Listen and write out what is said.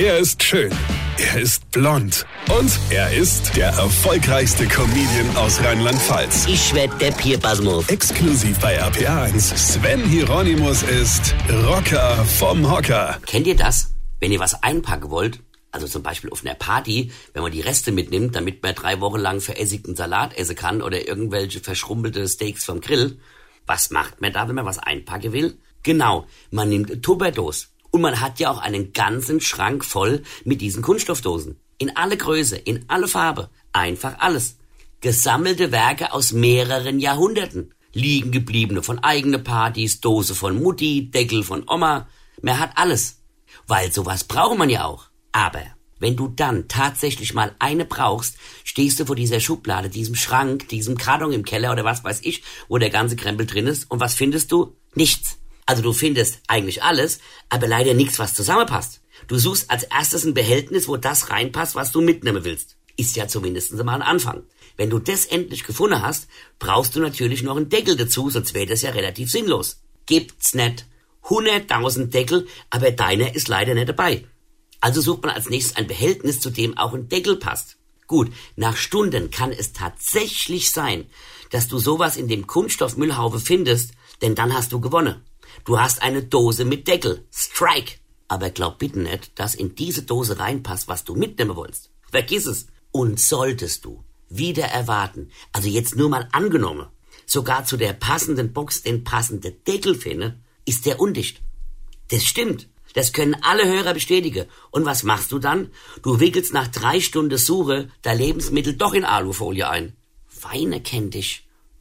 Er ist schön. Er ist blond. Und er ist der erfolgreichste Comedian aus Rheinland-Pfalz. Ich werd der Pierpasmus. Exklusiv bei RPA1. Sven Hieronymus ist Rocker vom Hocker. Kennt ihr das? Wenn ihr was einpacken wollt, also zum Beispiel auf einer Party, wenn man die Reste mitnimmt, damit man drei Wochen lang verässigten Salat essen kann oder irgendwelche verschrumpelte Steaks vom Grill, was macht man da, wenn man was einpacken will? Genau, man nimmt Tupperdose. Und man hat ja auch einen ganzen Schrank voll mit diesen Kunststoffdosen. In alle Größe, in alle Farbe. Einfach alles. Gesammelte Werke aus mehreren Jahrhunderten. Liegen gebliebene von eigene Partys, Dose von Mutti, Deckel von Oma. Man hat alles. Weil sowas braucht man ja auch. Aber wenn du dann tatsächlich mal eine brauchst, stehst du vor dieser Schublade, diesem Schrank, diesem Karton im Keller oder was weiß ich, wo der ganze Krempel drin ist. Und was findest du? Nichts. Also du findest eigentlich alles, aber leider nichts, was zusammenpasst. Du suchst als erstes ein Behältnis, wo das reinpasst, was du mitnehmen willst. Ist ja zumindest mal ein Anfang. Wenn du das endlich gefunden hast, brauchst du natürlich noch einen Deckel dazu, sonst wäre das ja relativ sinnlos. Gibt's nicht. 100.000 Deckel, aber deiner ist leider nicht dabei. Also sucht man als nächstes ein Behältnis, zu dem auch ein Deckel passt. Gut, nach Stunden kann es tatsächlich sein, dass du sowas in dem Kunststoffmüllhaufe findest, denn dann hast du gewonnen. Du hast eine Dose mit Deckel. Strike. Aber glaub bitte nicht, dass in diese Dose reinpasst, was du mitnehmen wolltest. Vergiss es. Und solltest du wieder erwarten, also jetzt nur mal angenommen, sogar zu der passenden Box den passenden Deckel finden, ist der undicht. Das stimmt. Das können alle Hörer bestätigen. Und was machst du dann? Du wickelst nach drei Stunden Suche dein Lebensmittel doch in Alufolie ein. Weine kennt dich.